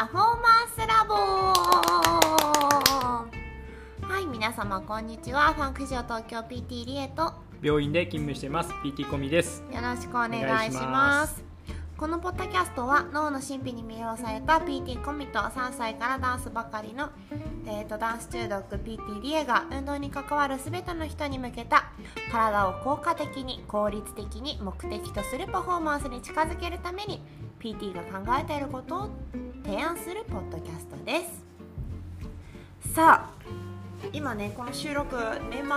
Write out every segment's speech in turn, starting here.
パフォーマンスラボはい皆様こんにちは。ファンクジオ東京 PT リエと。よ病院で勤務しています。PT コミです。ろしくお願いしまます。このポッドキャストは脳の神秘に魅了された PT コミと3歳からダンスばかりの、えー、とダンス中毒 PT リエが運動に関わる全ての人に向けた体を効果的に効率的に目的とするパフォーマンスに近づけるために PT が考えていることを提案するポッドキャストです。さあ今ねこの収録年末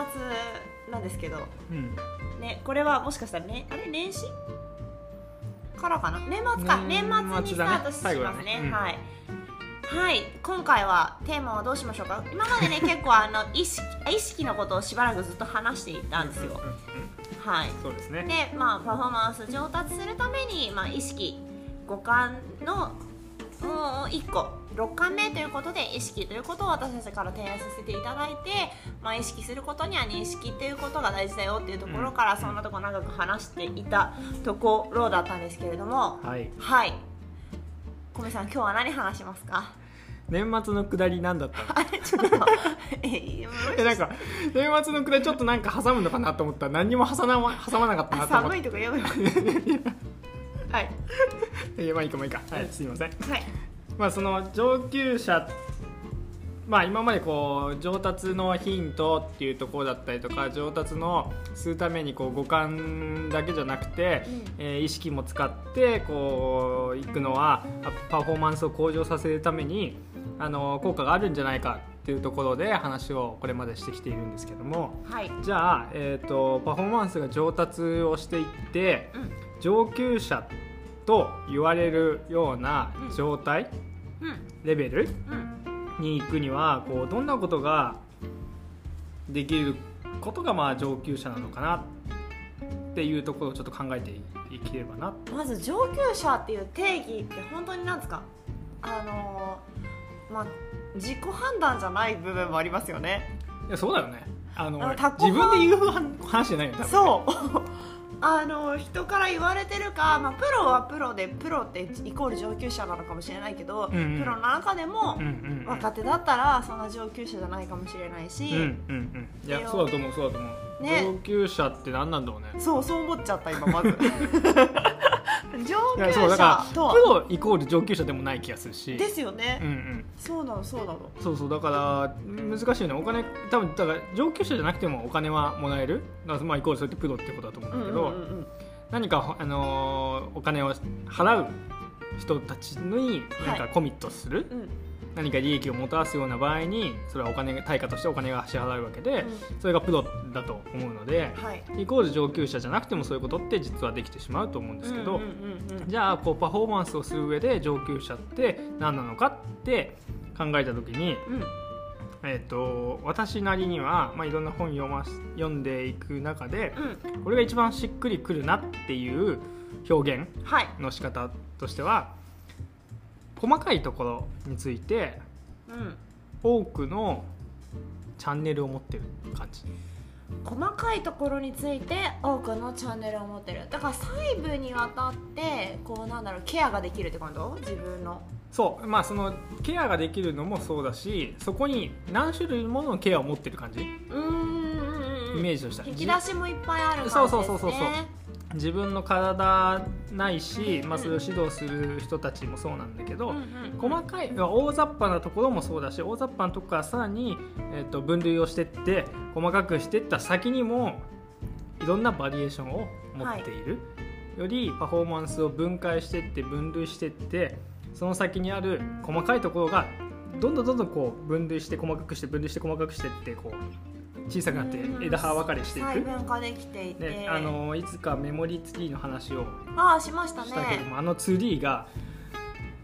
なんですけどうん。ね、これはもしかしたらね、あれ年始からかな？年末か。年年末末にスタートしますね。ね。うん。はい。はい。今回はテーマはどうしましょうか？今までね 結構あの意識意識のことをしばらくずっと話していたんですよ。はい。そうですね。でまあパフォーマンス上達するために、まあ、意識五感のもう1個。6巻目ということで意識ということを私たちから提案させていただいて、まあ、意識することには認識っていうことが大事だよっていうところから、うん。そんなとこ長く話していたところだったんですけれども。はい。はい。小見さん今日は何話しますか？年末の下りなんだったの？あれちょっとええなんか年末の下りちょっとなんか挟むのかなと思った。ら何にも挟ま挟まなかったなと思っ寒いとか言えばよかったはい。て いやまあいいかもいいか。はいすいません。はい。まあその上級者まあ今までこう上達のヒントっていうところだったりとか上達のするためにこう五感だけじゃなくて、うん。えー意識も使ってこういくのはあパフォーマンスを向上させるためにあの効果があるんじゃないかっていうところで話をこれまでしてきているんですけども。はい。じゃあ、えー、とパフォーマンスが上達をしていってうん。上級者と言われるような状態、うん。レベルうん。に行くにはこうどんなことができることがまあ上級者なのかなっていうところをちょっと考えていければな。まず上級者っていう定義って本当になんですか？あのーまあ自己判断じゃない部分もありますよね。いやそうだよね。あの自分で言う話じゃないよ多分そうあの人から言われてるか、まあ、プロはプロでプロってイコール上級者なのかもしれないけど、うんうん。プロの中でもうんうんうん。若手だったらそんな上級者じゃないかもしれないし、うんうんうんいやでそうだと思うそうだと思う、ね。上級者って何なんだろうね。そうそう思っちゃった今まず 上いや級者とは。らプロイコール上級者でもない気がするし。ですよね、うんうん。そうなのそうなの。そうそうだから難しいよねお金多分だから上級者じゃなくてもお金はもらえる。まあイコールそれってプロってことだと思うんだけど、うんうんうんうん。何か、あのーお金を払う人たちに何かコミットする、うん何か利益をもたらすような場合にそれはお金が対価としてお金が支払うわけで、それがプロだと思うのではい。イコール上級者じゃなくてもそういうことって実はできてしまうと思うんですけど、うんうんうんうん。じゃあこうパフォーマンスをする上で上級者って何なのかって考えた時に、うん。えー、と私なりには、まあ、いろんな本読ま読んでいく中でうん。これが一番しっくりくるなっていう表現はい。の仕方としては細かいところについてうん多くのチャンネルを持ってる感じ。細かいところについて多くのチャンネルを持ってる。だから細部にわたってこうなんだろうケアができるってこと？自分の。そう。まあそのケアができるのもそうだしそこに何種類ものケアを持ってる感じ。うーん。イメージとしては。引き出しもいっぱいある感じですね。そうそうそうそうそう自分の体ないし、まあ、それを指導する人たちもそうなんだけど、細かい大雑把なところもそうだし大雑把なところからさらに、えー、と分類をしてって細かくしていった先にもいろんなバリエーションを持っている、よりパフォーマンスを分解していって分類していってその先にある細かいところがどんどんどんどんこう分類して細かくして分類して細かくしていってこう小さくなってうん。枝葉分かれしてい細く。分化できていて、ね、あのいつかメモリーツリーの話をああしましたね。したけども、あのツリーが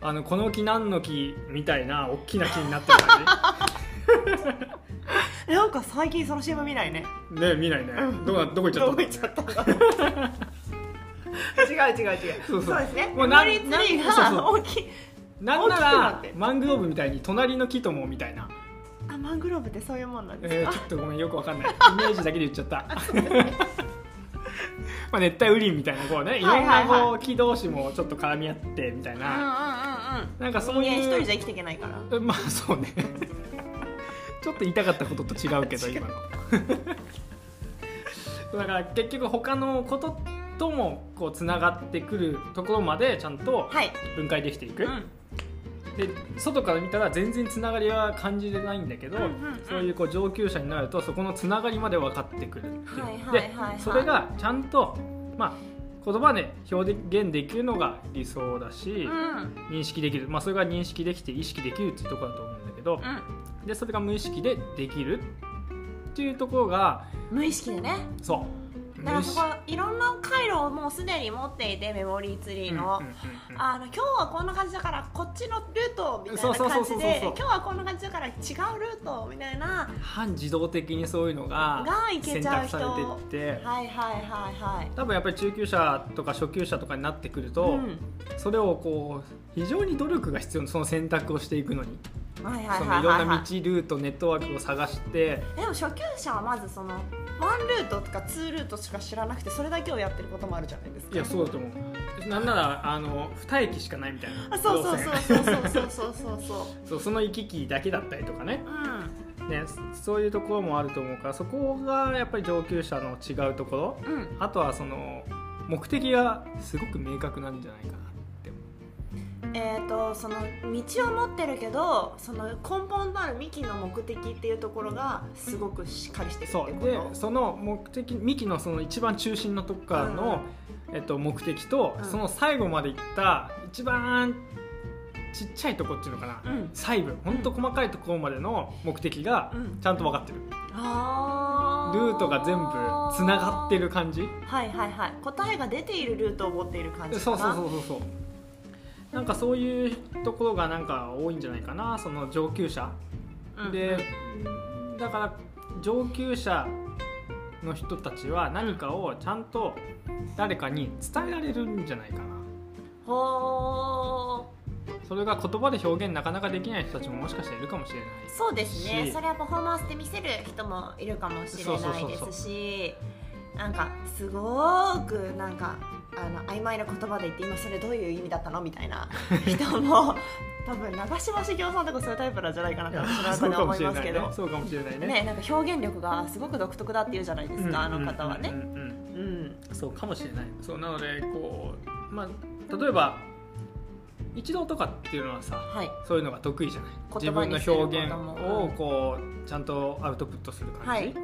あのこの木何の木みたいな大きな木になってる感 なんか最近その CM 見ないね。じね見ないね。うん。どこどこ行っちゃった？違う違う違う。そうそう。ですね。もうなメモリーツリーが大きい。なんならマングローブみたいに隣の木ともみたいな、あマングローブってそういうもんなんですえー、か、ちょっとごめんよくわかんない。イメージだけで言っちゃった。まあ熱帯雨林みたいなこうねいろんはいはい。はいなこう木同士もちょっと絡み合ってみたいな、うんうんうんうんうん。なんかそういう一人じゃ生きていけないから。まあそうね。ちょっと言いたかったことと違うけど 今。の だから結局他のことともこうつながってくるところまでちゃんとはい、分解できていく、うんで外から見たら全然つながりは感じれないんだけど、うんうんうん。そういうこう上級者になるとそこのつながりまで分かってくるっていう。はいはいではいはい。それがちゃんと、まあ、言葉で表現できるのが理想だし、うん。認識できる、まあ、それが認識できて意識できるっていうところだと思うんだけど、でそれが無意識でできるっていうところがうん、無意識でね。そうだからそこい。ろんな回路をもうすでに持っていてメモリーツリーの、今日はこんな感じだからこっちのルートみたいな感じで今日はこんな感じだから違うルートみたいな半自動的にそういうのが選択されてって。はいはいはいはい多分やっぱり中級者とか初級者とかになってくると、うん。それをこう非常に努力が必要なその選択をしていくのにはいはいそはいはい。はのいろんない道ルートネットワークを探して。でも初級者はまずそのワンルートとかツールートしか知らなくてそれだけをやってることもあるじゃないですか。いやそうだと思う。なんならあの2駅しかないみたいな。あそうそうそうそうそうそうそうそうそう。その行き来だけだったりとかね。ねそういうところもあると思うからそこがやっぱり上級者の違うところ。うんうん。あとはその目的がすごく明確なんじゃないかなえー、とその道を持ってるけどその根本となる幹の目的っていうところがすごくしっかりしてるってそう。ことでその目的幹のその一番中心のとこからの、えっと、目的と、うん。その最後までいった一番ちっちゃいとこっていうのかな、うん。細部本当細かいところまでの目的がうん。ちゃんと分かってる、あルートが全部つながってる感じ。はいはいはい。答えが出ているルートを持っている感じかそうなそうそうそうそうなんかそういうところがなんか多いんじゃないかなその上級者、うん。でだから上級者の人たちは何かをちゃんと誰かに伝えられるんじゃないかな。ほそれが言葉で表現なかなかできない人たちももしかしたらいるかもしれないーそうですね。しそれはパフォーマンスで見せる人もいるかもしれないですし。なんかすごくなんかあの曖昧な言葉で言って今それどういう意味だったの？みたいな 人も多分長嶋茂雄さんとかそういうタイプなんじゃないかなって私の中では思いますけど。そうかもしれないね。ねなんか表現力がすごく独特だっていうじゃないですか、あの方はね。そうかもしれないそうなのでこうまあ例えば一郎とかっていうのはさはい。そういうのが得意じゃない？自分の表現もをこうちゃんとアウトプットする感じ、はい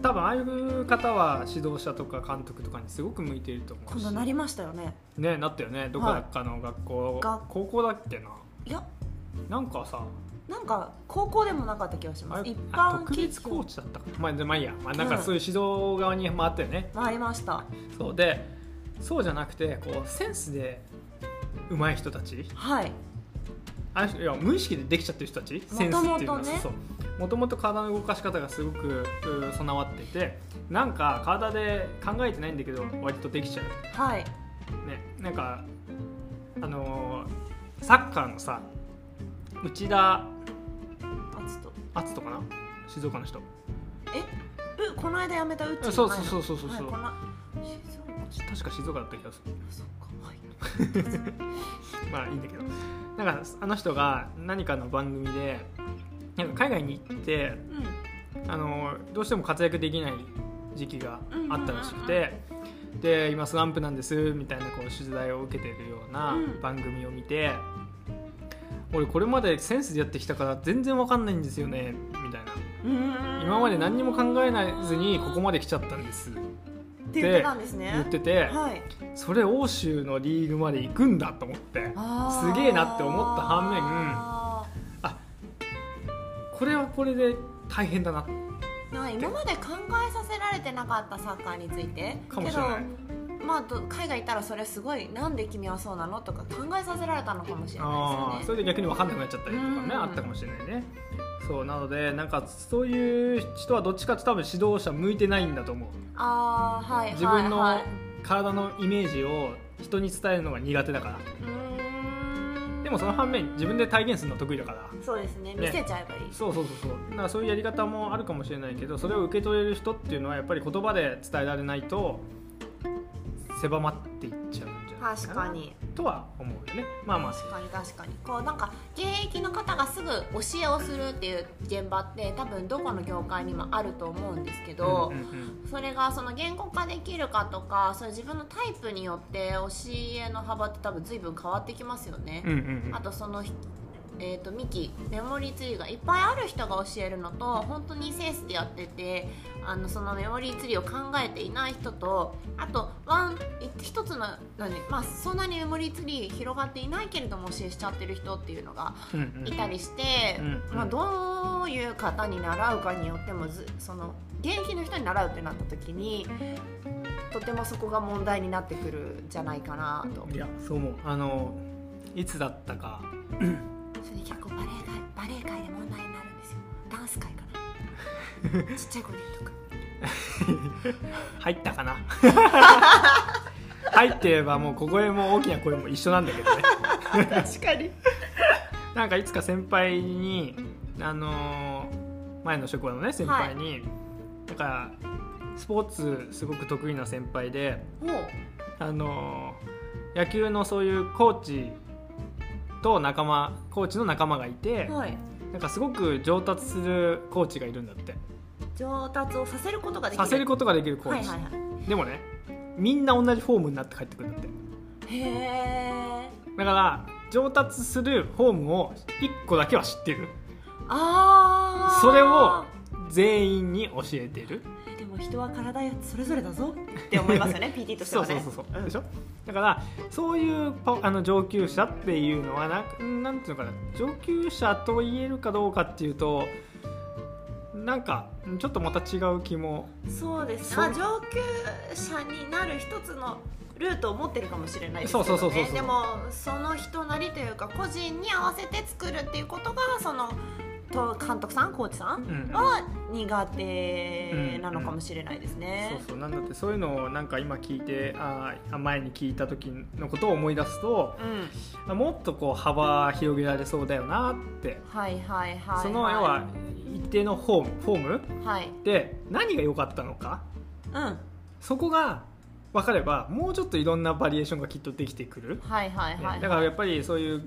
多分ああいう方は指導者とか監督とかにすごく向いていると思うし。今度なりましたよね。ねなったよね。どこかの学校、が高校だっけな。いや。なんかさ。なんか高校でもなかった気がします。一般あ特別コーチだったか。なまあでまあいいや、まあ、なんかそういう指導側に回ったよね、回りました。そう。でそうじゃなくてこうセンスで上手い人たち。はいあいや無意識でできちゃってる人たち？センスっていうのは。もともと体の動かし方がすごくう備わっていて。なんか体で考えてないんだけど割とできちゃう。はい。ね。なんかあのーサッカーのさ内田篤人。かな？静岡の人。え？うこの間辞めたうちそうそうそうそうそうそう。はい、確か静岡だった気がする まあいいんだけど。なんかあの人が何かの番組でなんか海外に行ってあのどうしても活躍できない時期があったらしくて、で今スランプなんですみたいなこう取材を受けてるようなうん。番組を見て、俺これまでセンスでやってきたから全然わかんないんですよねみたいな。うん今まで何にも考えないずにここまで来ちゃったんですってたんですね。言ってて、はい。それ欧州のリーグまで行くんだと思ってすげえなって思った反面これはこれで大変だな今まで考えさせられてなかったサッカーについて。かもしれない。けどまあど海外行ったらそれすごいなんで君はそうなのとか考えさせられたのかもしれあないですよね。ーそれで逆に分かんなくなっちゃったりとかねうん。あったかもしれないねそうなのでなんかそういう人はどっちかって多分指導者向いてないんだと思う。ああはい自分の体のイメージを人に伝えるのが苦手だから。でもその反面自分で体現するの得意だから。そうですね。ね。見せちゃえばいい、そうそうそうそう。だからそういうやり方もあるかもしれないけどそれを受け取れる人っていうのはやっぱり言葉で伝えられないと狭まっていっちゃうんじゃないか確かにとは思うよね。まあまあ確かに確かに。こうなんか現役の方がすぐ教えをするっていう現場って多分どこの業界にもあると思うんですけど、うんうんうん。それがその言語化できるかとかその自分のタイプによって教えの幅って多分随分変わってきますよね。うんうんうん。あとそのえー、とミキメモリーツリーがいっぱいある人が教えるのと本当にセンスでやっててあのそのメモリーツリーを考えていない人とあとワン一つの何、まあ、そんなにメモリーツリー広がっていないけれども教えしちゃってる人っていうのがいたりして、うんうん。まあ、どういう方に習うかによってもずその現役の人に習うってなった時にとてもそこが問題になってくるんじゃないかなと。いやそう思う。あのいつだったか ちっちゃい子で言うとか 入ったかな？入ってればもう小声も大きな声も一緒なんだけどね。確かに。なんかいつか先輩にあのー前の職場のね先輩に、なんかスポーツすごく得意な先輩でもう。あのー野球のそういうコーチと仲間コーチの仲間がいて、はい。なんかすごく上達するコーチがいるんだって上達をさせることができる。させることができるコーチ、はいはいはでもねみんな同じフォームになって帰ってくるんだって。いへえだから上達するフォームを1個だけは知ってる。ああそれを全員に教えてる。でも人は体それぞれだぞって思いますよね PT としてはね。そうそうそうそう、でしょ？だからそういうパあの上級者っていうのはなんなんていうのかな。上級者と言えるかどうかっていうとなんかちょっとまた違う気も。そうです。ね上級者になる一つのルートを持ってるかもしれないですけど、ね、そうそうそうそうそう。でもその人なりというか個人に合わせて作るっていうことがそのと監督さんコーチさんうん。は苦手なのかもしれないですね。そうそう。なんだってそういうのをなんか今聞いてあー前に聞いた時のことを思い出すともっとこう幅広げられそうだよなって。はいはいはい、その要は一定のフォームフォーム？はい。で何が良かったのか？うん。そこが分かればもうちょっといろんなバリエーションがきっとできてくる、はいはいはいだからやっぱりそういう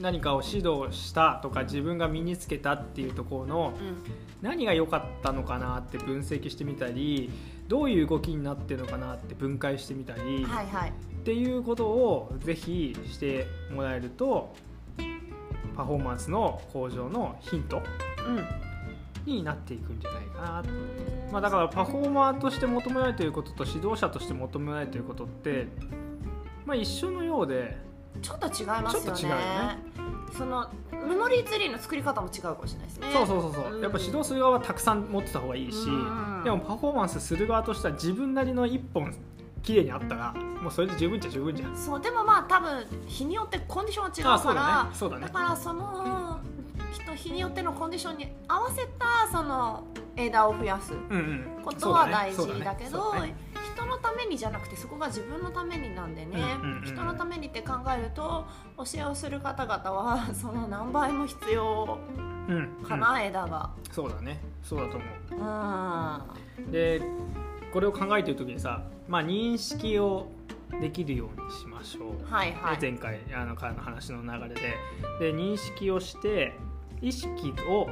何かを指導したとか自分が身につけたっていうところのうん。何が良かったのかなって分析してみたりどういう動きになってるのかなって分解してみたり、はいはい。っていうことをぜひしてもらえるとパフォーマンスの向上のヒントうんになっていくんじゃないかなと、まあ、だからパフォーマーとして求められていることと指導者として求められていることって、まあ、一緒のようでちょっと違いますよね。ちょっと違うよね。そのメモリーツリーの作り方も違うかもしれないですね。そうそうそうそう、うん。やっぱ指導する側はたくさん持ってた方がいいし、うんでもパフォーマンスする側としては自分なりの一本綺麗にあったらもうそれで十分っちゃ十分じゃん。そうでもまあ多分日によってコンディションは違うあそうだからね。そうだね。からその人日によってのコンディションに合わせたその枝を増やす。うんうん。ことは大事だけど人のためにじゃなくてそこが自分のためになんでね、うんうんうん人のためにって考えると教えをする方々はその何倍も必要うんかな、枝が。そうだね。そうだと思う。ん。うでこれを考えてる時にさ、まあ、認識をできるようにしましょう、はいはい。で前回あのからの話の流れで。で認識をして意識を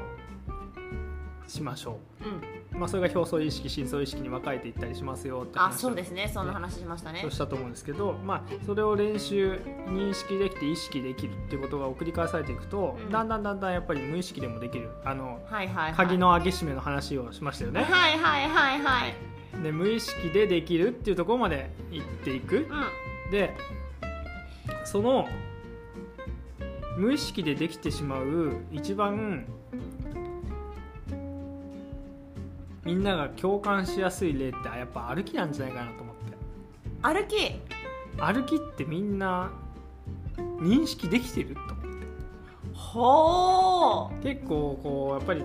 しましょう。ん、う、まあ、それが表層意識深層意識に分かれていったりしますよって話をあそうですね。そんな話しましたね。そうしたと思うんですけど、まあ、それを練習認識できて意識できるっていうことが繰り返されていくと、うん。だんだんだんだんやっぱり無意識でもできる。あのはいはいはい。鍵の開け閉めの話をしましたよね、はいはいはいはい。で無意識でできるっていうところまで行っていく。うん。でその無意識でできてしまう一番みんなが共感しやすい例ってやっぱ歩きなんじゃないかなと思って。歩き。歩きってみんな認識できてると思って。ほう結構こうやっぱり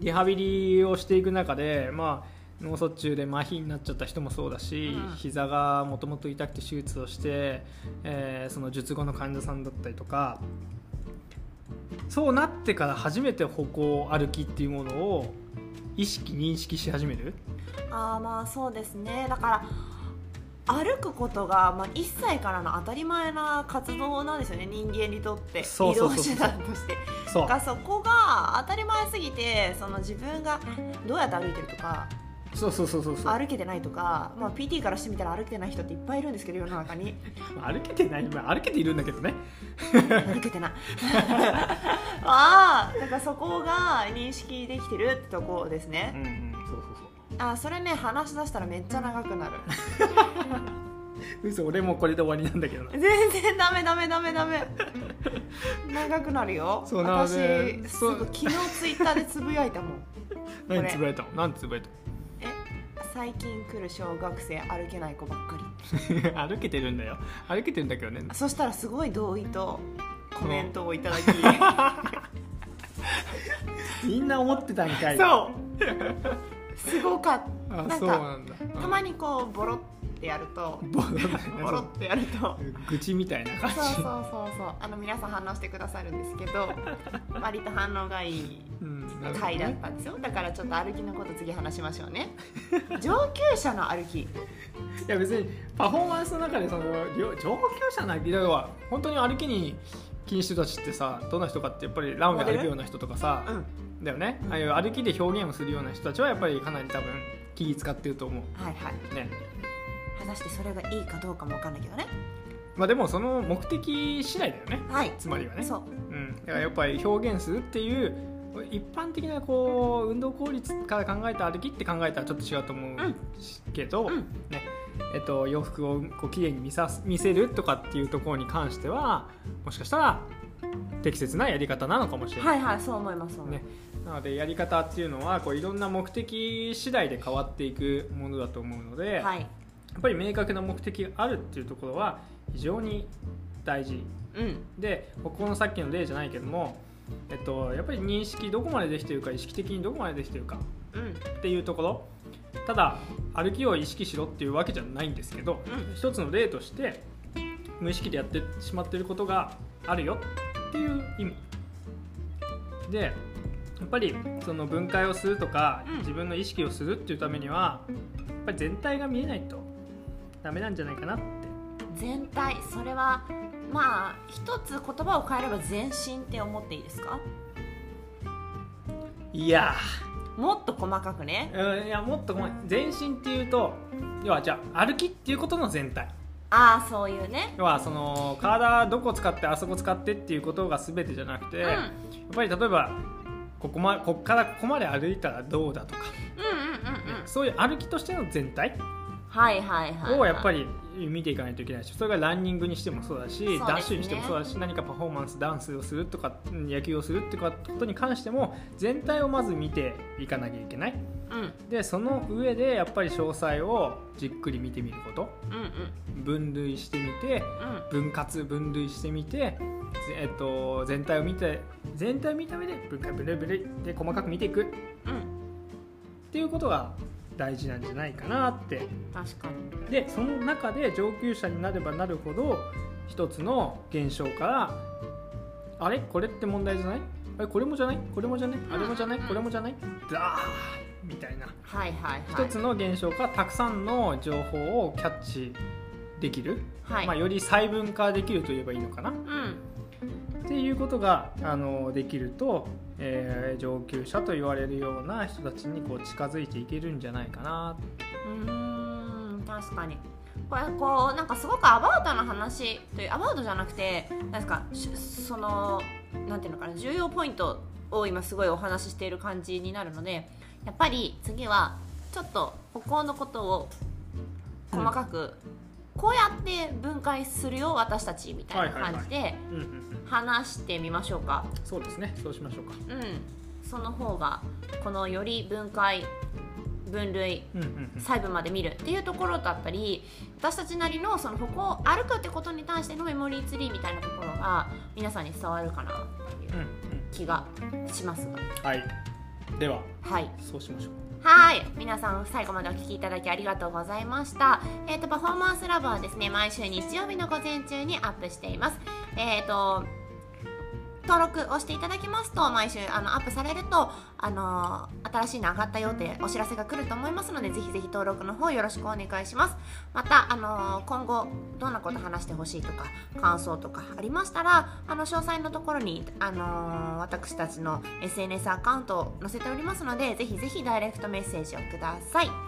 リハビリをしていく中でまあ脳卒中で麻痺になっちゃった人もそうだし、うん。膝がもともと痛くて手術をして、えーその術後の患者さんだったりとかそうなってから初めて歩行歩きっていうものを意識認識し始める？あーまあそうですね。だから歩くことが、まあ、1歳からの当たり前な活動なんですよね。人間にとって。移動手段として。そそこが当たり前すぎてその自分がどうやって歩いてるとかそうそうそうそうそう。歩けてないとか、まあ、PT からしてみたら歩けてない人っていっぱいいるんですけど世の中に。歩けてない、まあ、歩けているんだけどね。歩けてない。ああだからそこが認識できてるってとこですうねんうん。そうそうそう。あそれね話し出したらめっちゃ長くなる。嘘俺もうこれで終わりなんだけどな。全然ダメダメダメダメ。長くなるよ。そう私ですぐ昨日ツイッターでつぶやいたもん。何つぶやいたの？何つぶやいたえ最近来る小学生歩けない子ばっかの 歩けてるんだよ。歩けてるんだけどね。りそしたらすごい同意とコメントをいただき。みんな思ってたんかい。そう。すごかった。あなんかそうなんだ。たまにこうボロってやるとボロってやると。愚痴みたいな感じ。そうそうそうそう。あの皆さん反応してくださるんですけど割と反応がいいうん。なるほど回だったんですよ。だからちょっと歩きのこと次話しましょうね。上級者の歩き。いや別にパフォーマンスの中でその上上級者の歩きだは本当に歩きに気にしてる人たちってさどんな人かってやっぱりランウェイ歩くような人とかさ、うん。だよね。ああいう歩きで表現をするような人たちはやっぱりかなり多分気使ってると思はいはい。うね。果たしてそれがいいかどうかもわかんないけどね。まあでもその目的次第だよね。はい。つまりはね。そう。うん、だからやっぱり表現するっていう一般的なこう運動効率から考えた歩きって考えたらちょっと違うと思うけど、うん。ね。えっと、洋服をこう綺麗に見さす見せるとかっていうところに関してはもしかしたら適切なやり方なのかもしれない、はいはいそう思いますね。なのでやり方っていうのはこういろんな目的次第で変わっていくものだと思うので、はい。やっぱり明確な目的があるっていうところは非常に大事。うん。でここのさっきの例じゃないけども、えっと、やっぱり認識どこまでできてるか意識的にどこまでできてるかうん。っていうところ。ただ歩きを意識しろっていうわけじゃないんですけど、うん。一つの例として無意識でやってしまってることがあるよっていう意味。でやっぱりその分解をするとか、うん。自分の意識をするっていうためにはやっぱり全体が見えないとダメなんじゃないかなって。全体それはまあ一つ言葉を変えれば全身って思っていいですか？いや。もっと細かくね。ーうんいやもっとごめん全身っていうと要はじゃあ歩きっていうことの全体。ああそういうね。要はその体どこ使ってあそこ使ってっていうことが全てじゃなくて、うん。やっぱり例えばここ,、ま、ここからここまで歩いたらどうだとか、うんうんうんうん。そういう歩きとしての全体はいはいはい。をやっぱり見ていかないといけないしそれがランニングにしてもそうだし、ね。ダッシュにしてもそうだし何かパフォーマンスダンスをするとかうん野球をするってことに関しても全体をまず見ていかなきゃいけない。うん。でその上でやっぱり詳細をじっくり見てみること。うんうん。分類してみて分割分類してみて、ぜえっと、全体を見て全体を見た上で分解分類分類で細かく見ていく。っうん。うんていうことが大事なんじゃないかなって。確かに。でその中で上級者になればなるほど一つの現象からあれ？これって問題じゃない？あれ？これもじゃない？これもじゃない？あれもじゃない？これもじゃない？ダーみたいな。はいはいはい。一つの現象からたくさんの情報をキャッチできる、はい。まあ、より細分化できるといえばいいのかな。うん。っていうことがあのできると、えー上級者と言われるような人たちにこう近づいていけるんじゃないかなうん確かに。これこうなんかすごくアバウトな話というアバウトじゃなくてなんですかそのなんていうのかな重要ポイントを今すごいお話ししている感じになるのでやっぱり次はちょっと歩行のことを細かく、こうやって分解するよ私たちみたいな感じで話してみましょうか。そうですね。そうしましょうか。うん、その方がこのより分解分類細部まで見るっていうところだったり私たちなりのその歩行を歩くってことに対してのメモリーツリーみたいなところが皆さんに伝わるかなっていう気がしますが。はい。でははい。そうしましょうはい。皆さん最後までお聴きいただきありがとうございました。えっ、とパフォーマンスラボはですね毎週日曜日の午前中にアップしています。えっ、と登録をしていただきますと毎週あのアップされるとあの新しいの上がったよってお知らせが来ると思いますのでぜひぜひ登録の方よろしくお願いします。またあの今後どんなこと話してほしいとか感想とかありましたらあの詳細のところにあの私たちの SNS アカウントを載せておりますのでぜひぜひダイレクトメッセージをください。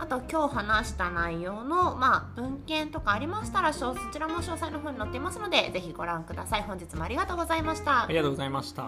あと今日話した内容の、まあ、文献とかありましたらそちらも詳細の方に載っていますのでぜひご覧ください。本日もありがとうございました。ありがとうございました。